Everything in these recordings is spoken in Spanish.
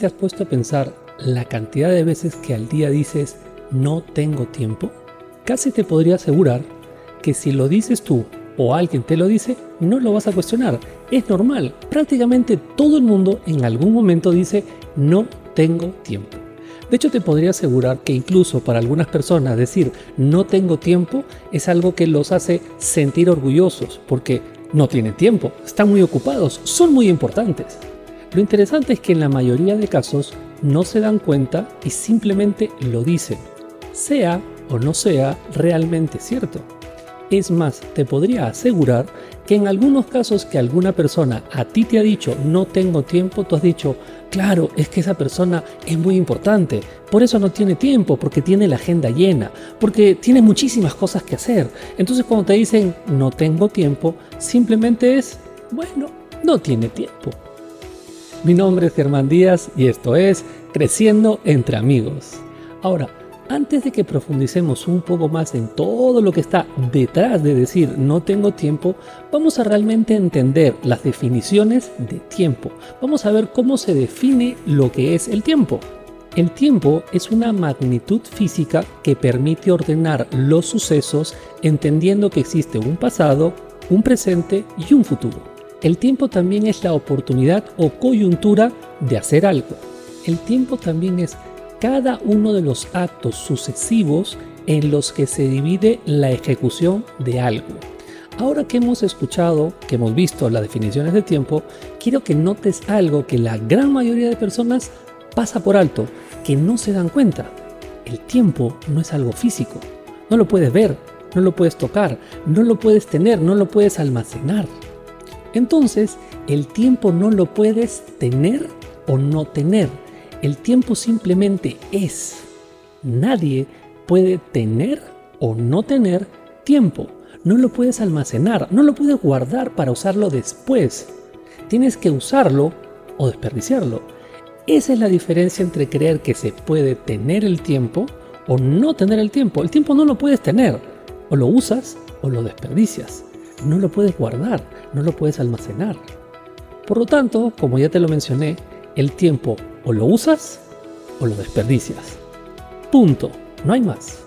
te has puesto a pensar la cantidad de veces que al día dices no tengo tiempo? Casi te podría asegurar que si lo dices tú o alguien te lo dice, no lo vas a cuestionar. Es normal. Prácticamente todo el mundo en algún momento dice no tengo tiempo. De hecho, te podría asegurar que incluso para algunas personas decir no tengo tiempo es algo que los hace sentir orgullosos porque no tienen tiempo, están muy ocupados, son muy importantes. Lo interesante es que en la mayoría de casos no se dan cuenta y simplemente lo dicen, sea o no sea realmente cierto. Es más, te podría asegurar que en algunos casos que alguna persona a ti te ha dicho no tengo tiempo, tú has dicho, claro, es que esa persona es muy importante, por eso no tiene tiempo, porque tiene la agenda llena, porque tiene muchísimas cosas que hacer. Entonces cuando te dicen no tengo tiempo, simplemente es, bueno, no tiene tiempo. Mi nombre es Germán Díaz y esto es Creciendo entre amigos. Ahora, antes de que profundicemos un poco más en todo lo que está detrás de decir no tengo tiempo, vamos a realmente entender las definiciones de tiempo. Vamos a ver cómo se define lo que es el tiempo. El tiempo es una magnitud física que permite ordenar los sucesos entendiendo que existe un pasado, un presente y un futuro. El tiempo también es la oportunidad o coyuntura de hacer algo. El tiempo también es cada uno de los actos sucesivos en los que se divide la ejecución de algo. Ahora que hemos escuchado, que hemos visto las definiciones de tiempo, quiero que notes algo que la gran mayoría de personas pasa por alto, que no se dan cuenta. El tiempo no es algo físico. No lo puedes ver, no lo puedes tocar, no lo puedes tener, no lo puedes almacenar. Entonces, el tiempo no lo puedes tener o no tener. El tiempo simplemente es. Nadie puede tener o no tener tiempo. No lo puedes almacenar, no lo puedes guardar para usarlo después. Tienes que usarlo o desperdiciarlo. Esa es la diferencia entre creer que se puede tener el tiempo o no tener el tiempo. El tiempo no lo puedes tener. O lo usas o lo desperdicias no lo puedes guardar, no lo puedes almacenar. Por lo tanto, como ya te lo mencioné, el tiempo o lo usas o lo desperdicias. Punto, no hay más.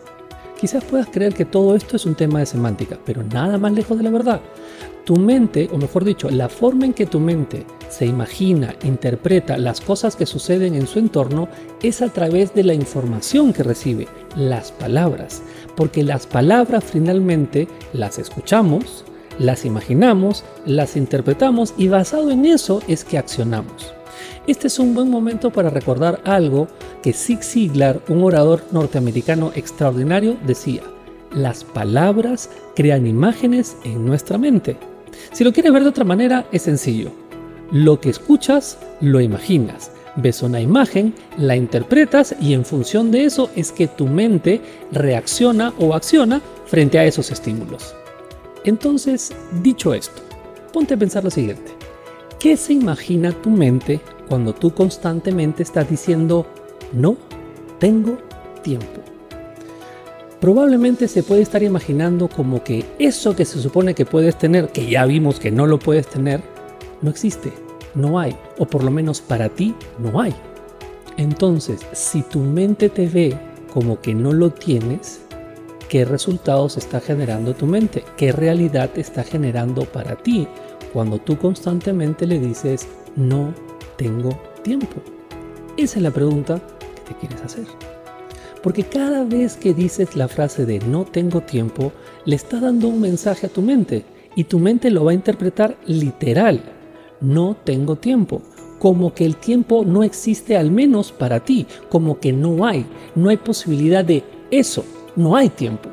Quizás puedas creer que todo esto es un tema de semántica, pero nada más lejos de la verdad. Tu mente, o mejor dicho, la forma en que tu mente se imagina, interpreta las cosas que suceden en su entorno es a través de la información que recibe, las palabras, porque las palabras finalmente las escuchamos, las imaginamos, las interpretamos y basado en eso es que accionamos. Este es un buen momento para recordar algo que Zig Ziglar, un orador norteamericano extraordinario, decía. Las palabras crean imágenes en nuestra mente. Si lo quieres ver de otra manera, es sencillo. Lo que escuchas, lo imaginas. Ves una imagen, la interpretas y en función de eso es que tu mente reacciona o acciona frente a esos estímulos. Entonces, dicho esto, ponte a pensar lo siguiente. ¿Qué se imagina tu mente cuando tú constantemente estás diciendo, no tengo tiempo? Probablemente se puede estar imaginando como que eso que se supone que puedes tener, que ya vimos que no lo puedes tener, no existe, no hay, o por lo menos para ti no hay. Entonces, si tu mente te ve como que no lo tienes, qué resultados está generando tu mente, qué realidad está generando para ti cuando tú constantemente le dices no tengo tiempo. Esa es la pregunta que te quieres hacer. Porque cada vez que dices la frase de no tengo tiempo, le está dando un mensaje a tu mente y tu mente lo va a interpretar literal. No tengo tiempo. Como que el tiempo no existe al menos para ti, como que no hay, no hay posibilidad de eso no hay tiempo.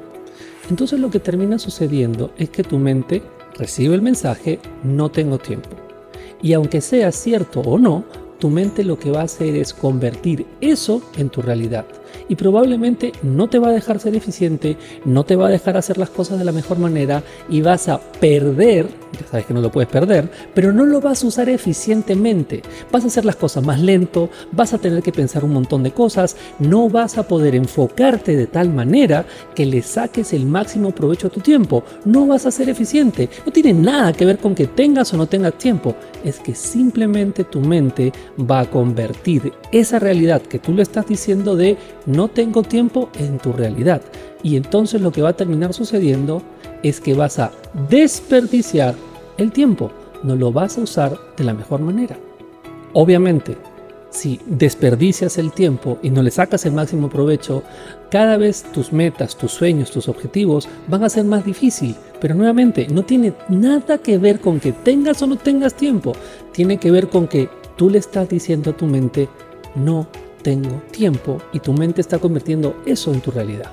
Entonces lo que termina sucediendo es que tu mente recibe el mensaje no tengo tiempo. Y aunque sea cierto o no, tu mente lo que va a hacer es convertir eso en tu realidad. Y probablemente no te va a dejar ser eficiente, no te va a dejar hacer las cosas de la mejor manera y vas a perder, ya sabes que no lo puedes perder, pero no lo vas a usar eficientemente. Vas a hacer las cosas más lento, vas a tener que pensar un montón de cosas, no vas a poder enfocarte de tal manera que le saques el máximo provecho a tu tiempo. No vas a ser eficiente. No tiene nada que ver con que tengas o no tengas tiempo. Es que simplemente tu mente va a convertir esa realidad que tú le estás diciendo de no tengo tiempo en tu realidad. Y entonces lo que va a terminar sucediendo es que vas a desperdiciar el tiempo. No lo vas a usar de la mejor manera. Obviamente, si desperdicias el tiempo y no le sacas el máximo provecho, cada vez tus metas, tus sueños, tus objetivos van a ser más difícil. Pero nuevamente, no tiene nada que ver con que tengas o no tengas tiempo. Tiene que ver con que tú le estás diciendo a tu mente, no tengo tiempo y tu mente está convirtiendo eso en tu realidad.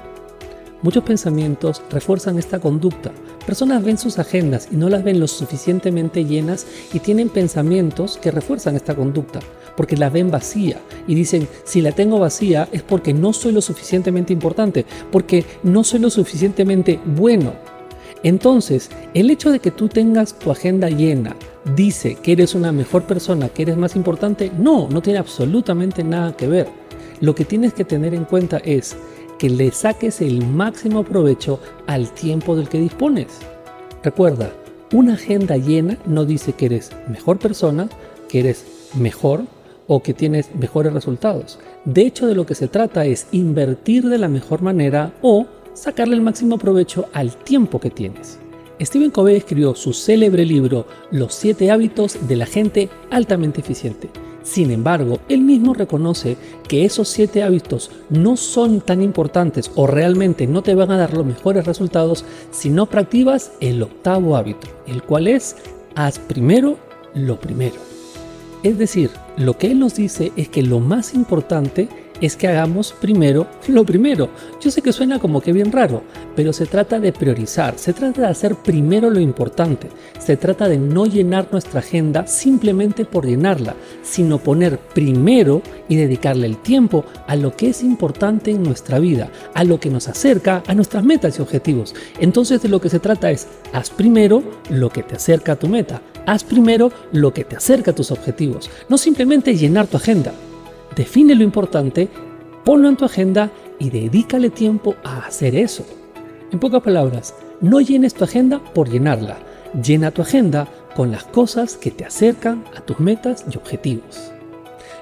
Muchos pensamientos refuerzan esta conducta. Personas ven sus agendas y no las ven lo suficientemente llenas y tienen pensamientos que refuerzan esta conducta, porque la ven vacía y dicen, si la tengo vacía es porque no soy lo suficientemente importante, porque no soy lo suficientemente bueno. Entonces, el hecho de que tú tengas tu agenda llena, dice que eres una mejor persona, que eres más importante, no, no tiene absolutamente nada que ver. Lo que tienes que tener en cuenta es que le saques el máximo provecho al tiempo del que dispones. Recuerda, una agenda llena no dice que eres mejor persona, que eres mejor o que tienes mejores resultados. De hecho, de lo que se trata es invertir de la mejor manera o sacarle el máximo provecho al tiempo que tienes. Stephen Covey escribió su célebre libro Los siete hábitos de la gente altamente eficiente. Sin embargo, él mismo reconoce que esos siete hábitos no son tan importantes o realmente no te van a dar los mejores resultados si no practicas el octavo hábito, el cual es haz primero lo primero. Es decir, lo que él nos dice es que lo más importante es que hagamos primero lo primero. Yo sé que suena como que bien raro, pero se trata de priorizar, se trata de hacer primero lo importante, se trata de no llenar nuestra agenda simplemente por llenarla, sino poner primero y dedicarle el tiempo a lo que es importante en nuestra vida, a lo que nos acerca a nuestras metas y objetivos. Entonces de lo que se trata es, haz primero lo que te acerca a tu meta, haz primero lo que te acerca a tus objetivos, no simplemente llenar tu agenda. Define lo importante, ponlo en tu agenda y dedícale tiempo a hacer eso. En pocas palabras, no llenes tu agenda por llenarla. Llena tu agenda con las cosas que te acercan a tus metas y objetivos.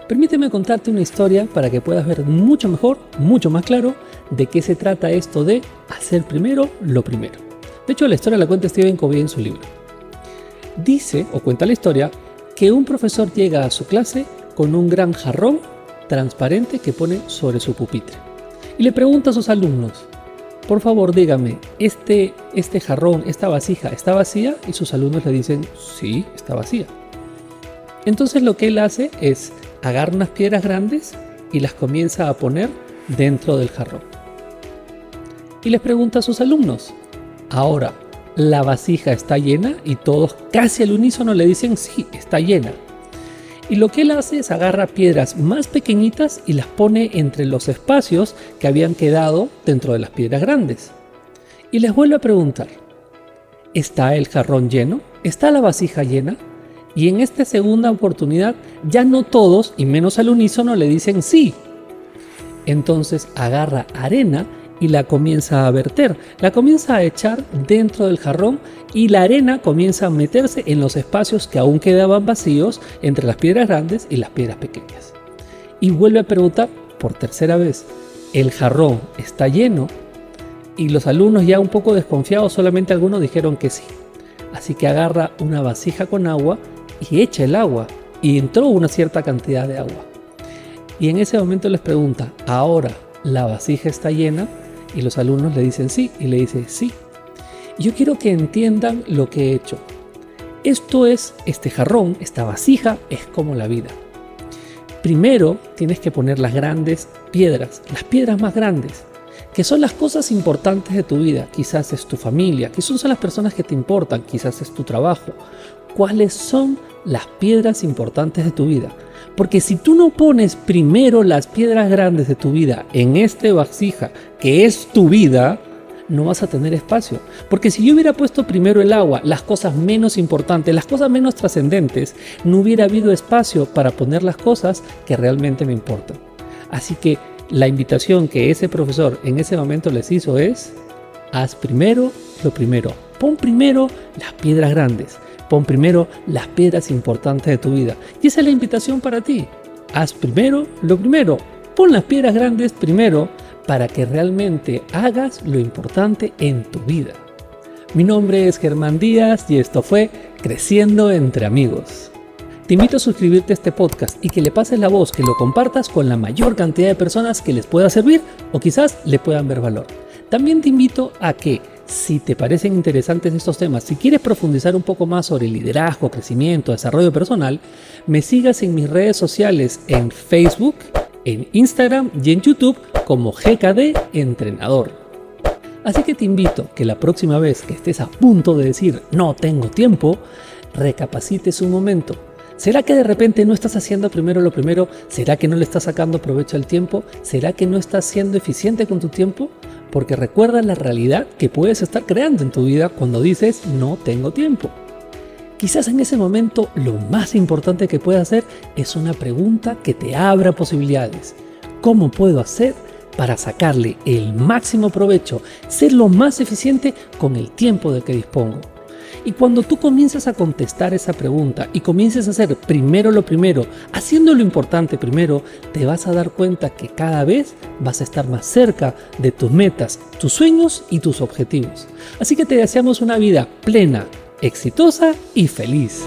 Permíteme contarte una historia para que puedas ver mucho mejor, mucho más claro, de qué se trata esto de hacer primero lo primero. De hecho, la historia la cuenta Steven Covey en su libro. Dice, o cuenta la historia, que un profesor llega a su clase con un gran jarrón transparente que pone sobre su pupitre. Y le pregunta a sus alumnos, por favor dígame, ¿este, ¿este jarrón, esta vasija está vacía? Y sus alumnos le dicen, sí, está vacía. Entonces lo que él hace es agarrar unas piedras grandes y las comienza a poner dentro del jarrón. Y les pregunta a sus alumnos, ahora, ¿la vasija está llena? Y todos casi al unísono le dicen, sí, está llena. Y lo que él hace es agarra piedras más pequeñitas y las pone entre los espacios que habían quedado dentro de las piedras grandes. Y les vuelve a preguntar, ¿está el jarrón lleno? ¿Está la vasija llena? Y en esta segunda oportunidad ya no todos, y menos al unísono, le dicen sí. Entonces agarra arena y la comienza a verter, la comienza a echar dentro del jarrón y la arena comienza a meterse en los espacios que aún quedaban vacíos entre las piedras grandes y las piedras pequeñas. Y vuelve a preguntar por tercera vez, ¿el jarrón está lleno? Y los alumnos ya un poco desconfiados, solamente algunos dijeron que sí. Así que agarra una vasija con agua y echa el agua y entró una cierta cantidad de agua. Y en ese momento les pregunta, ¿ahora la vasija está llena? Y los alumnos le dicen sí y le dice sí. yo quiero que entiendan lo que he hecho. Esto es, este jarrón, esta vasija, es como la vida. Primero tienes que poner las grandes piedras, las piedras más grandes, que son las cosas importantes de tu vida. Quizás es tu familia, quizás son las personas que te importan, quizás es tu trabajo. Cuáles son las piedras importantes de tu vida. Porque si tú no pones primero las piedras grandes de tu vida en este vasija, que es tu vida, no vas a tener espacio. Porque si yo hubiera puesto primero el agua, las cosas menos importantes, las cosas menos trascendentes, no hubiera habido espacio para poner las cosas que realmente me importan. Así que la invitación que ese profesor en ese momento les hizo es, haz primero lo primero. Pon primero las piedras grandes. Pon primero las piedras importantes de tu vida. Y esa es la invitación para ti. Haz primero lo primero. Pon las piedras grandes primero para que realmente hagas lo importante en tu vida. Mi nombre es Germán Díaz y esto fue Creciendo entre amigos. Te invito a suscribirte a este podcast y que le pases la voz, que lo compartas con la mayor cantidad de personas que les pueda servir o quizás le puedan ver valor. También te invito a que si te parecen interesantes estos temas, si quieres profundizar un poco más sobre liderazgo, crecimiento, desarrollo personal, me sigas en mis redes sociales en Facebook, en Instagram y en YouTube como GKD Entrenador. Así que te invito que la próxima vez que estés a punto de decir no tengo tiempo, recapacites un momento. ¿Será que de repente no estás haciendo primero lo primero? ¿Será que no le estás sacando provecho al tiempo? ¿Será que no estás siendo eficiente con tu tiempo? Porque recuerda la realidad que puedes estar creando en tu vida cuando dices no tengo tiempo. Quizás en ese momento lo más importante que puedes hacer es una pregunta que te abra posibilidades. ¿Cómo puedo hacer para sacarle el máximo provecho, ser lo más eficiente con el tiempo de que dispongo? Y cuando tú comienzas a contestar esa pregunta y comiences a hacer primero lo primero, haciendo lo importante primero, te vas a dar cuenta que cada vez vas a estar más cerca de tus metas, tus sueños y tus objetivos. Así que te deseamos una vida plena, exitosa y feliz.